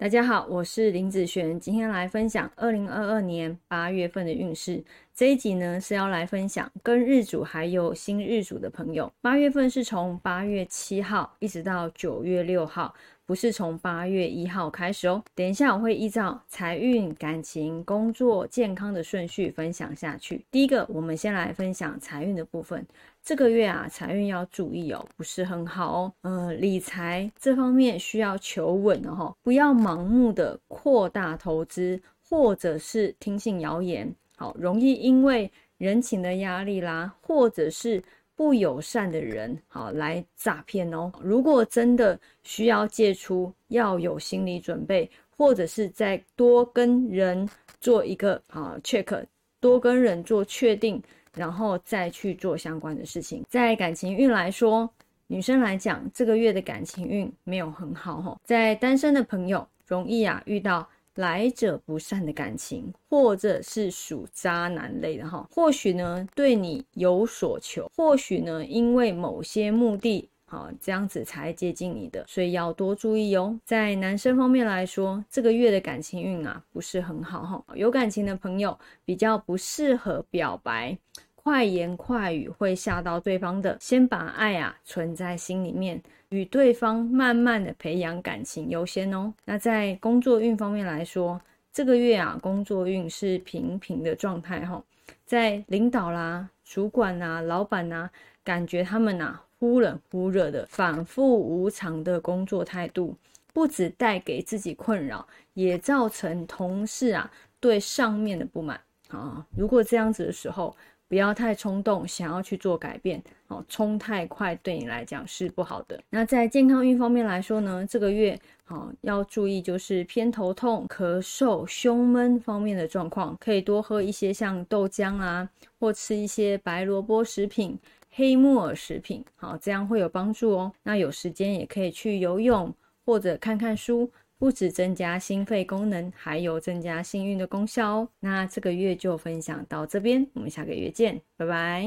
大家好，我是林子璇，今天来分享二零二二年八月份的运势。这一集呢是要来分享跟日主还有新日主的朋友，八月份是从八月七号一直到九月六号，不是从八月一号开始哦。等一下我会依照财运、感情、工作、健康的顺序分享下去。第一个，我们先来分享财运的部分。这个月啊，财运要注意哦，不是很好哦。呃，理财这方面需要求稳哦，不要盲目的扩大投资，或者是听信谣言，好，容易因为人情的压力啦，或者是不友善的人，好来诈骗哦。如果真的需要借出，要有心理准备，或者是再多跟人做一个啊 check，多跟人做确定。然后再去做相关的事情。在感情运来说，女生来讲，这个月的感情运没有很好哈。在单身的朋友，容易啊遇到来者不善的感情，或者是属渣男类的哈。或许呢对你有所求，或许呢因为某些目的。好，这样子才接近你的，所以要多注意哦。在男生方面来说，这个月的感情运啊不是很好哈。有感情的朋友比较不适合表白，快言快语会吓到对方的。先把爱啊存在心里面，与对方慢慢的培养感情优先哦。那在工作运方面来说，这个月啊工作运是平平的状态哈。在领导啦、主管呐、老板呐，感觉他们呐。忽冷忽热的反复无常的工作态度，不止带给自己困扰，也造成同事啊对上面的不满啊。如果这样子的时候，不要太冲动，想要去做改变哦，冲太快对你来讲是不好的。那在健康运方面来说呢，这个月好要注意就是偏头痛、咳嗽、胸闷方面的状况，可以多喝一些像豆浆啊，或吃一些白萝卜食品。黑木耳食品，好，这样会有帮助哦。那有时间也可以去游泳或者看看书，不止增加心肺功能，还有增加幸运的功效哦。那这个月就分享到这边，我们下个月见，拜拜。